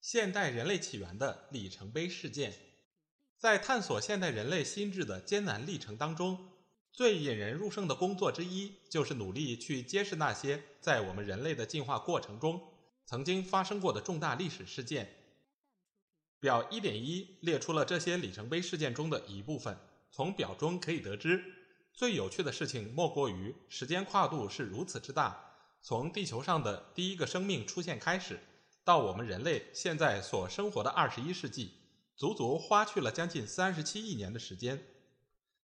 现代人类起源的里程碑事件，在探索现代人类心智的艰难历程当中，最引人入胜的工作之一，就是努力去揭示那些在我们人类的进化过程中曾经发生过的重大历史事件。表一点一列出了这些里程碑事件中的一部分。从表中可以得知。最有趣的事情莫过于时间跨度是如此之大，从地球上的第一个生命出现开始，到我们人类现在所生活的二十一世纪，足足花去了将近三十七亿年的时间。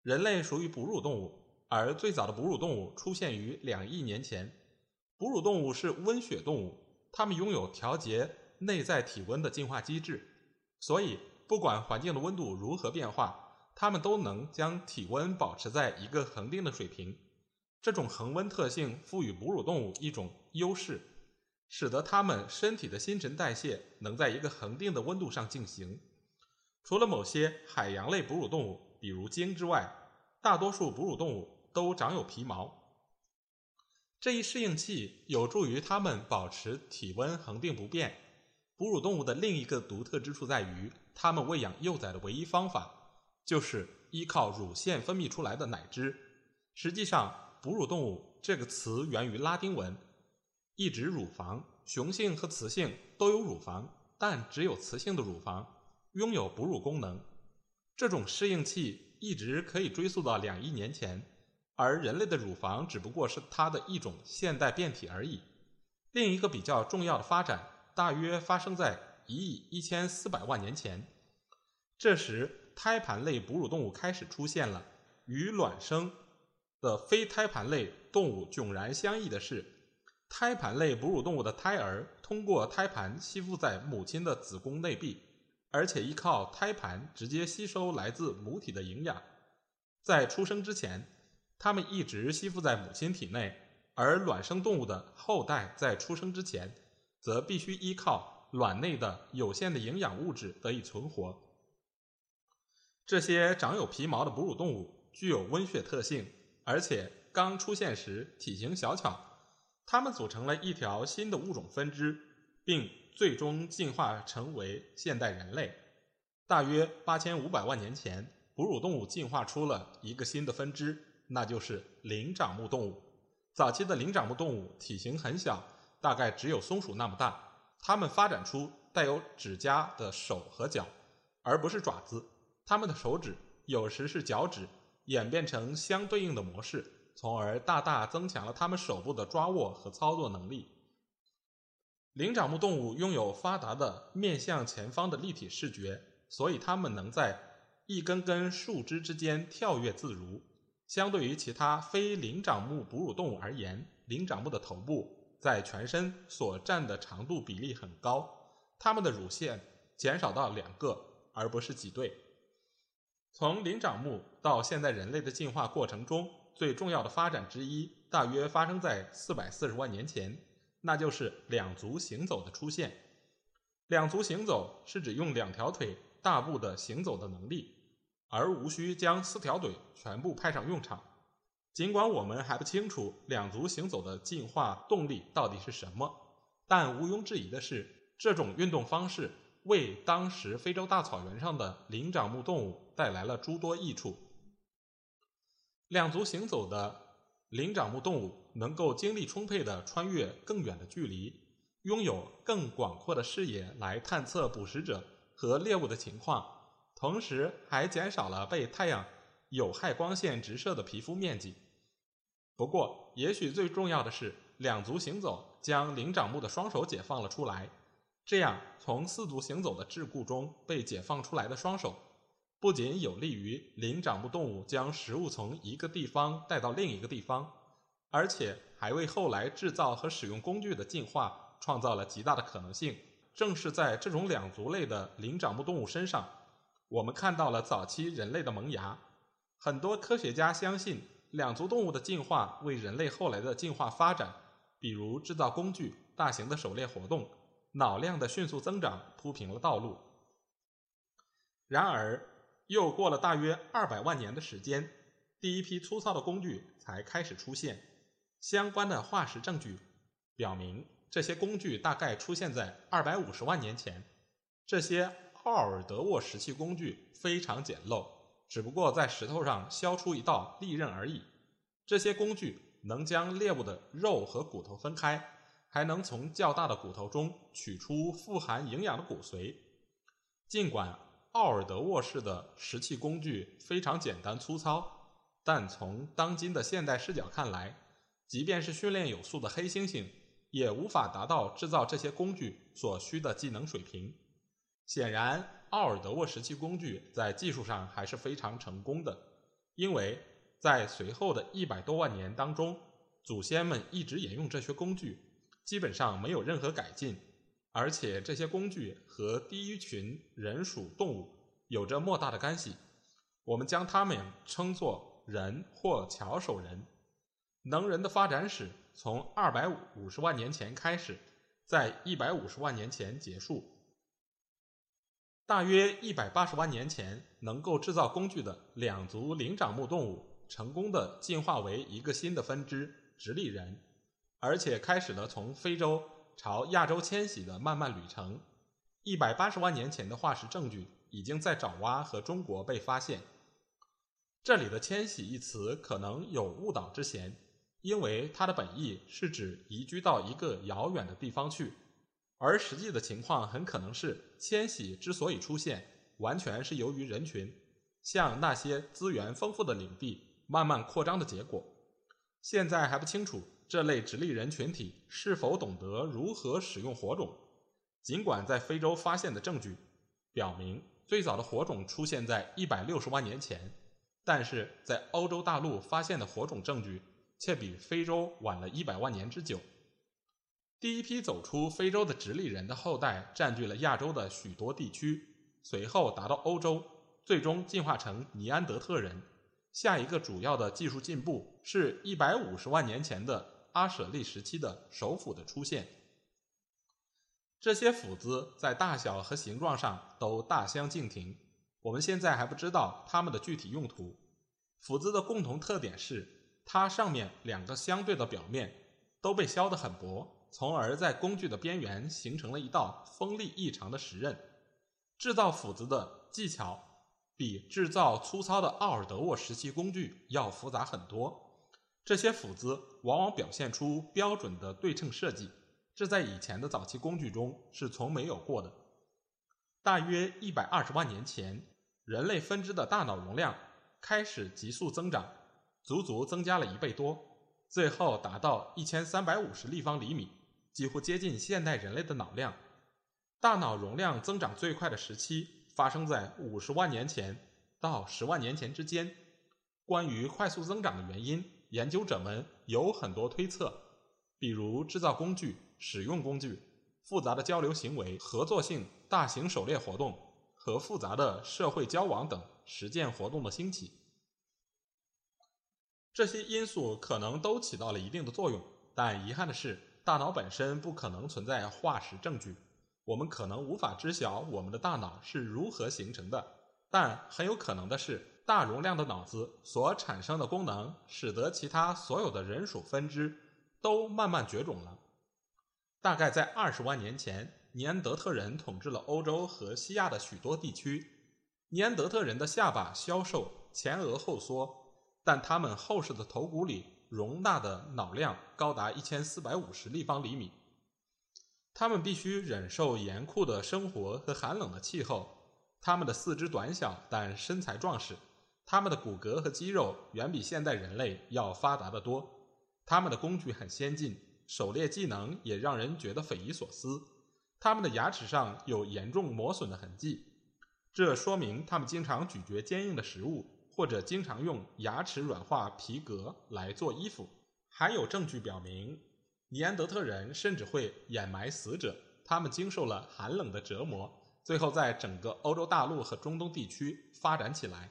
人类属于哺乳动物，而最早的哺乳动物出现于两亿年前。哺乳动物是温血动物，它们拥有调节内在体温的进化机制，所以不管环境的温度如何变化。它们都能将体温保持在一个恒定的水平，这种恒温特性赋予哺乳动物一种优势，使得它们身体的新陈代谢能在一个恒定的温度上进行。除了某些海洋类哺乳动物，比如鲸之外，大多数哺乳动物都长有皮毛。这一适应器有助于它们保持体温恒定不变。哺乳动物的另一个独特之处在于，它们喂养幼崽的唯一方法。就是依靠乳腺分泌出来的奶汁。实际上，哺乳动物这个词源于拉丁文，一指乳房。雄性和雌性都有乳房，但只有雌性的乳房拥有哺乳功能。这种适应器一直可以追溯到两亿年前，而人类的乳房只不过是它的一种现代变体而已。另一个比较重要的发展，大约发生在一亿一千四百万年前。这时。胎盘类哺乳动物开始出现了。与卵生的非胎盘类动物迥然相异的是，胎盘类哺乳动物的胎儿通过胎盘吸附在母亲的子宫内壁，而且依靠胎盘直接吸收来自母体的营养。在出生之前，它们一直吸附在母亲体内；而卵生动物的后代在出生之前，则必须依靠卵内的有限的营养物质得以存活。这些长有皮毛的哺乳动物具有温血特性，而且刚出现时体型小巧。它们组成了一条新的物种分支，并最终进化成为现代人类。大约八千五百万年前，哺乳动物进化出了一个新的分支，那就是灵长目动物。早期的灵长目动物体型很小，大概只有松鼠那么大。它们发展出带有指甲的手和脚，而不是爪子。它们的手指有时是脚趾，演变成相对应的模式，从而大大增强了它们手部的抓握和操作能力。灵长目动物拥有发达的面向前方的立体视觉，所以它们能在一根根树枝之间跳跃自如。相对于其他非灵长目哺乳动物而言，灵长目的头部在全身所占的长度比例很高，它们的乳腺减少到两个，而不是几对。从灵长目到现代人类的进化过程中，最重要的发展之一，大约发生在四百四十万年前，那就是两足行走的出现。两足行走是指用两条腿大步的行走的能力，而无需将四条腿全部派上用场。尽管我们还不清楚两足行走的进化动力到底是什么，但毋庸置疑的是，这种运动方式。为当时非洲大草原上的灵长目动物带来了诸多益处。两足行走的灵长目动物能够精力充沛地穿越更远的距离，拥有更广阔的视野来探测捕食者和猎物的情况，同时还减少了被太阳有害光线直射的皮肤面积。不过，也许最重要的是，两足行走将灵长目的双手解放了出来。这样，从四足行走的桎梏中被解放出来的双手，不仅有利于灵长目动物将食物从一个地方带到另一个地方，而且还为后来制造和使用工具的进化创造了极大的可能性。正是在这种两足类的灵长目动物身上，我们看到了早期人类的萌芽。很多科学家相信，两足动物的进化为人类后来的进化发展，比如制造工具、大型的狩猎活动、脑量的迅速增长铺平了道路。然而，又过了大约二百万年的时间，第一批粗糙的工具才开始出现。相关的化石证据表明，这些工具大概出现在二百五十万年前。这些奥尔德沃石器工具非常简陋，只不过在石头上削出一道利刃而已。这些工具能将猎物的肉和骨头分开，还能从较大的骨头中取出富含营养的骨髓。尽管奥尔德沃式的石器工具非常简单粗糙，但从当今的现代视角看来，即便是训练有素的黑猩猩，也无法达到制造这些工具所需的技能水平。显然，奥尔德沃石器工具在技术上还是非常成功的，因为在随后的一百多万年当中，祖先们一直沿用这些工具，基本上没有任何改进。而且，这些工具和第一群人属动物有着莫大的干系，我们将它们称作人或巧手人。能人的发展史从二百五十万年前开始，在一百五十万年前结束。大约一百八十万年前，能够制造工具的两足灵长目动物成功的进化为一个新的分支——直立人，而且开始了从非洲朝亚洲迁徙的漫漫旅程。一百八十万年前的化石证据已经在爪哇和中国被发现。这里的“迁徙”一词可能有误导之嫌。因为它的本意是指移居到一个遥远的地方去，而实际的情况很可能是迁徙之所以出现，完全是由于人群向那些资源丰富的领地慢慢扩张的结果。现在还不清楚这类直立人群体是否懂得如何使用火种。尽管在非洲发现的证据表明最早的火种出现在一百六十万年前，但是在欧洲大陆发现的火种证据。却比非洲晚了一百万年之久。第一批走出非洲的直立人的后代占据了亚洲的许多地区，随后达到欧洲，最终进化成尼安德特人。下一个主要的技术进步是一百五十万年前的阿舍利时期的首斧的出现。这些斧子在大小和形状上都大相径庭。我们现在还不知道它们的具体用途。斧子的共同特点是。它上面两个相对的表面都被削得很薄，从而在工具的边缘形成了一道锋利异常的石刃。制造斧子的技巧比制造粗糙的奥尔德沃时期工具要复杂很多。这些斧子往往表现出标准的对称设计，这在以前的早期工具中是从没有过的。大约一百二十万年前，人类分支的大脑容量开始急速增长。足足增加了一倍多，最后达到一千三百五十立方厘米，几乎接近现代人类的脑量。大脑容量增长最快的时期发生在五十万年前到十万年前之间。关于快速增长的原因，研究者们有很多推测，比如制造工具、使用工具、复杂的交流行为、合作性、大型狩猎活动和复杂的社会交往等实践活动的兴起。这些因素可能都起到了一定的作用，但遗憾的是，大脑本身不可能存在化石证据。我们可能无法知晓我们的大脑是如何形成的，但很有可能的是，大容量的脑子所产生的功能，使得其他所有的人属分支都慢慢绝种了。大概在二十万年前，尼安德特人统治了欧洲和西亚的许多地区。尼安德特人的下巴消瘦，前额后缩。但他们后世的头骨里容纳的脑量高达一千四百五十立方厘米。他们必须忍受严酷的生活和寒冷的气候。他们的四肢短小，但身材壮实。他们的骨骼和肌肉远比现代人类要发达得多。他们的工具很先进，狩猎技能也让人觉得匪夷所思。他们的牙齿上有严重磨损的痕迹，这说明他们经常咀嚼坚硬的食物。或者经常用牙齿软化皮革来做衣服。还有证据表明，尼安德特人甚至会掩埋死者，他们经受了寒冷的折磨，最后在整个欧洲大陆和中东地区发展起来。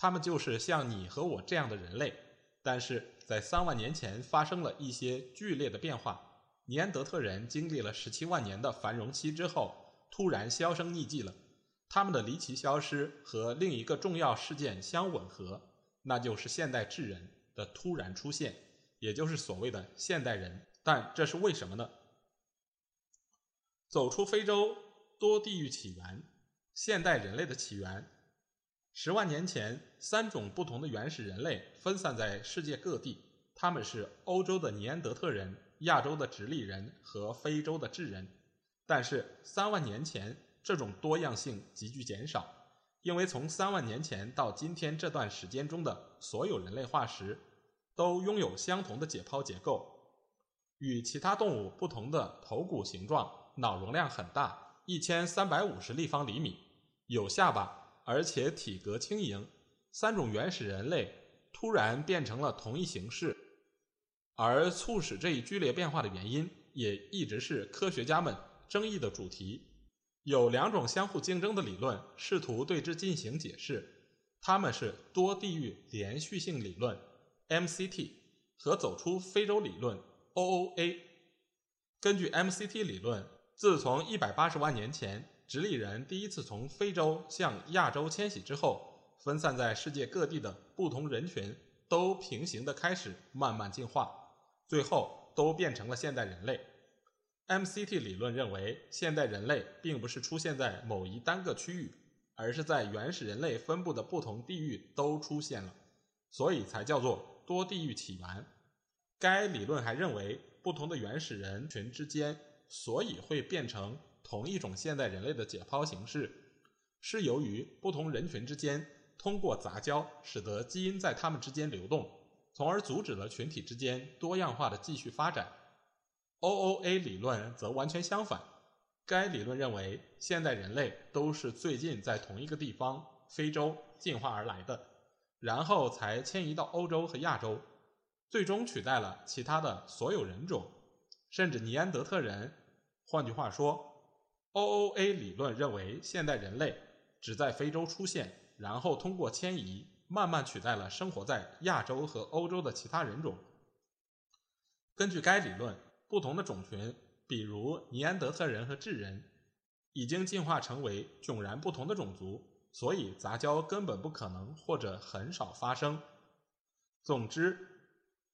他们就是像你和我这样的人类，但是在三万年前发生了一些剧烈的变化。尼安德特人经历了十七万年的繁荣期之后，突然销声匿迹了。他们的离奇消失和另一个重要事件相吻合，那就是现代智人的突然出现，也就是所谓的现代人。但这是为什么呢？走出非洲，多地域起源，现代人类的起源。十万年前，三种不同的原始人类分散在世界各地，他们是欧洲的尼安德特人。亚洲的直立人和非洲的智人，但是三万年前这种多样性急剧减少，因为从三万年前到今天这段时间中的所有人类化石都拥有相同的解剖结构，与其他动物不同的头骨形状，脑容量很大，一千三百五十立方厘米，有下巴，而且体格轻盈。三种原始人类突然变成了同一形式。而促使这一剧烈变化的原因，也一直是科学家们争议的主题。有两种相互竞争的理论试图对之进行解释，它们是多地域连续性理论 （MCT） 和走出非洲理论 （OOA）。根据 MCT 理论，自从180万年前直立人第一次从非洲向亚洲迁徙之后，分散在世界各地的不同人群都平行的开始慢慢进化。最后都变成了现代人类。MCT 理论认为，现代人类并不是出现在某一单个区域，而是在原始人类分布的不同地域都出现了，所以才叫做多地域起源。该理论还认为，不同的原始人群之间所以会变成同一种现代人类的解剖形式，是由于不同人群之间通过杂交，使得基因在他们之间流动。从而阻止了群体之间多样化的继续发展。OOA 理论则完全相反。该理论认为，现代人类都是最近在同一个地方——非洲进化而来的，然后才迁移到欧洲和亚洲，最终取代了其他的所有人种，甚至尼安德特人。换句话说，OOA 理论认为，现代人类只在非洲出现，然后通过迁移。慢慢取代了生活在亚洲和欧洲的其他人种。根据该理论，不同的种群，比如尼安德特人和智人，已经进化成为迥然不同的种族，所以杂交根本不可能或者很少发生。总之，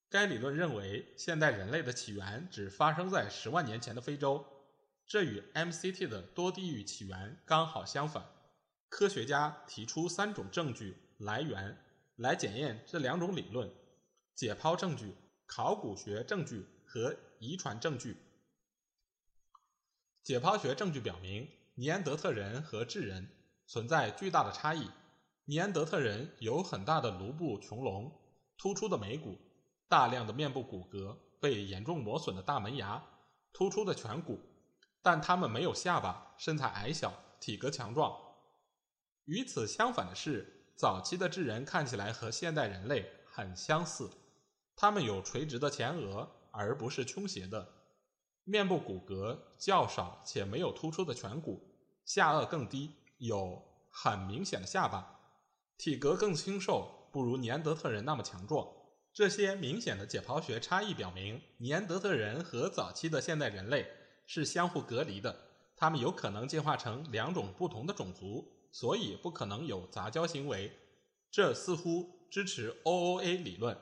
该理论认为现代人类的起源只发生在十万年前的非洲，这与 MCT 的多地域起源刚好相反。科学家提出三种证据。来源来检验这两种理论：解剖证据、考古学证据和遗传证据。解剖学证据表明，尼安德特人和智人存在巨大的差异。尼安德特人有很大的颅部穹隆、突出的眉骨、大量的面部骨骼、被严重磨损的大门牙、突出的颧骨，但他们没有下巴，身材矮小，体格强壮。与此相反的是。早期的智人看起来和现代人类很相似，他们有垂直的前额，而不是倾斜的，面部骨骼较少且没有突出的颧骨，下颚更低，有很明显的下巴，体格更清瘦，不如尼安德特人那么强壮。这些明显的解剖学差异表明，尼安德特人和早期的现代人类是相互隔离的，他们有可能进化成两种不同的种族。所以不可能有杂交行为，这似乎支持 OOA 理论。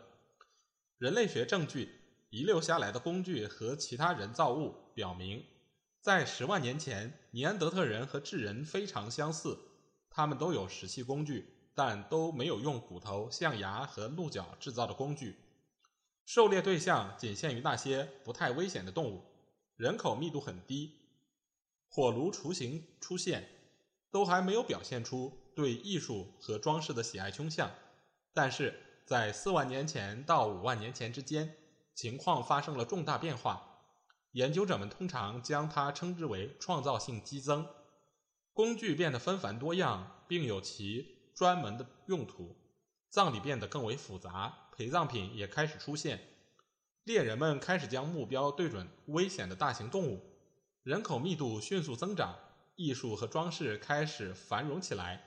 人类学证据遗留下来的工具和其他人造物表明，在十万年前，尼安德特人和智人非常相似，他们都有石器工具，但都没有用骨头、象牙和鹿角制造的工具。狩猎对象仅限于那些不太危险的动物，人口密度很低，火炉雏形出现。都还没有表现出对艺术和装饰的喜爱倾向，但是在四万年前到五万年前之间，情况发生了重大变化。研究者们通常将它称之为创造性激增。工具变得纷繁多样，并有其专门的用途。葬礼变得更为复杂，陪葬品也开始出现。猎人们开始将目标对准危险的大型动物。人口密度迅速增长，艺术和装饰开始繁荣起来。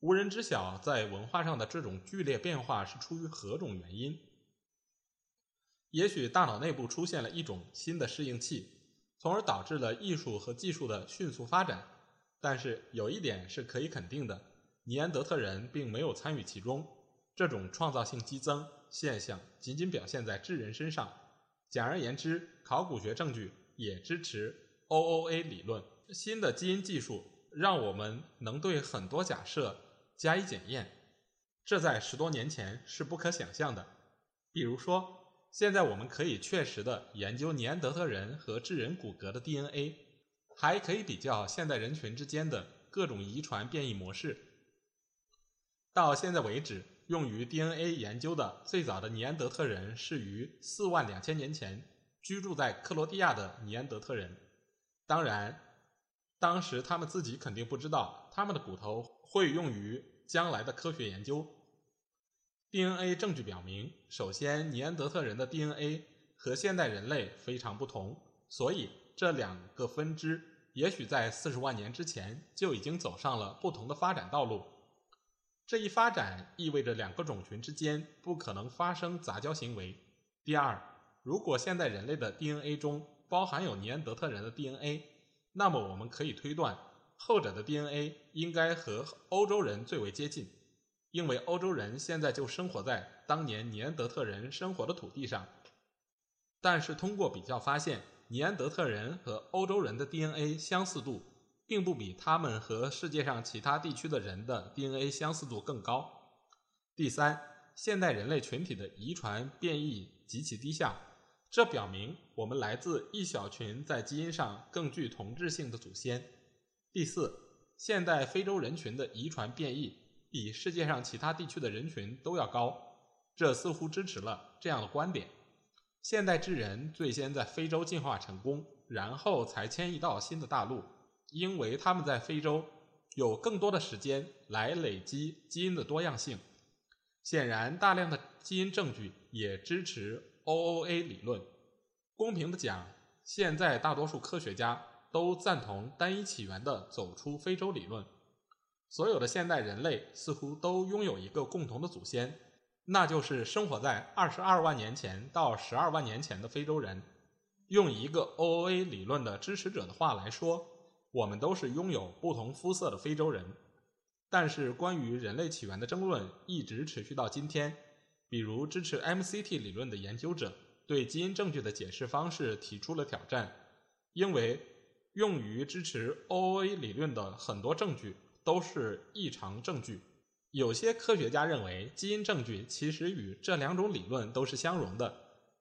无人知晓，在文化上的这种剧烈变化是出于何种原因。也许大脑内部出现了一种新的适应器，从而导致了艺术和技术的迅速发展。但是有一点是可以肯定的：尼安德特人并没有参与其中。这种创造性激增现象仅仅表现在智人身上。简而言之，考古学证据也支持 OOA 理论。新的基因技术让我们能对很多假设加以检验，这在十多年前是不可想象的。比如说，现在我们可以确实的研究尼安德特人和智人骨骼的 DNA，还可以比较现代人群之间的各种遗传变异模式。到现在为止，用于 DNA 研究的最早的尼安德特人是于四万两千年前居住在克罗地亚的尼安德特人。当然，当时他们自己肯定不知道他们的骨头会用于将来的科学研究。DNA 证据表明，首先，尼安德特人的 DNA 和现代人类非常不同，所以这两个分支也许在四十万年之前就已经走上了不同的发展道路。这一发展意味着两个种群之间不可能发生杂交行为。第二，如果现代人类的 DNA 中包含有尼安德特人的 DNA，那么我们可以推断，后者的 DNA 应该和欧洲人最为接近。因为欧洲人现在就生活在当年尼安德特人生活的土地上，但是通过比较发现，尼安德特人和欧洲人的 DNA 相似度，并不比他们和世界上其他地区的人的 DNA 相似度更高。第三，现代人类群体的遗传变异极其低下，这表明我们来自一小群在基因上更具同质性的祖先。第四，现代非洲人群的遗传变异。比世界上其他地区的人群都要高，这似乎支持了这样的观点：现代智人最先在非洲进化成功，然后才迁移到新的大陆，因为他们在非洲有更多的时间来累积基因的多样性。显然，大量的基因证据也支持 OOA 理论。公平的讲，现在大多数科学家都赞同单一起源的走出非洲理论。所有的现代人类似乎都拥有一个共同的祖先，那就是生活在二十二万年前到十二万年前的非洲人。用一个 OOA 理论的支持者的话来说，我们都是拥有不同肤色的非洲人。但是，关于人类起源的争论一直持续到今天。比如，支持 MCT 理论的研究者对基因证据的解释方式提出了挑战，因为用于支持 OOA 理论的很多证据。都是异常证据。有些科学家认为，基因证据其实与这两种理论都是相容的，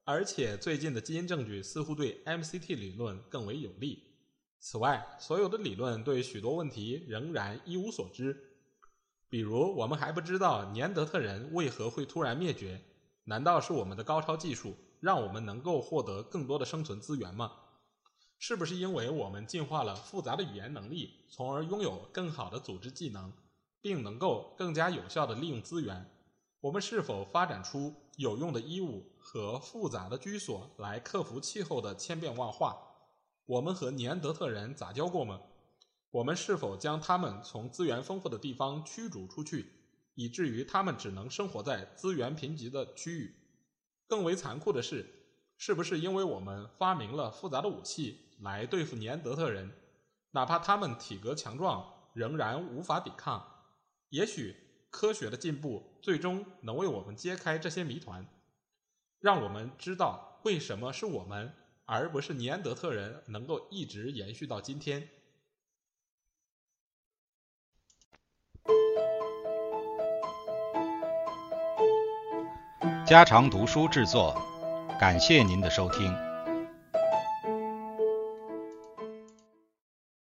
而且最近的基因证据似乎对 MCT 理论更为有利。此外，所有的理论对许多问题仍然一无所知。比如，我们还不知道尼安德特人为何会突然灭绝？难道是我们的高超技术让我们能够获得更多的生存资源吗？是不是因为我们进化了复杂的语言能力，从而拥有更好的组织技能，并能够更加有效地利用资源？我们是否发展出有用的衣物和复杂的居所来克服气候的千变万化？我们和尼安德特人杂交过吗？我们是否将他们从资源丰富的地方驱逐出去，以至于他们只能生活在资源贫瘠的区域？更为残酷的是，是不是因为我们发明了复杂的武器？来对付尼安德特人，哪怕他们体格强壮，仍然无法抵抗。也许科学的进步最终能为我们揭开这些谜团，让我们知道为什么是我们而不是尼安德特人能够一直延续到今天。家常读书制作，感谢您的收听。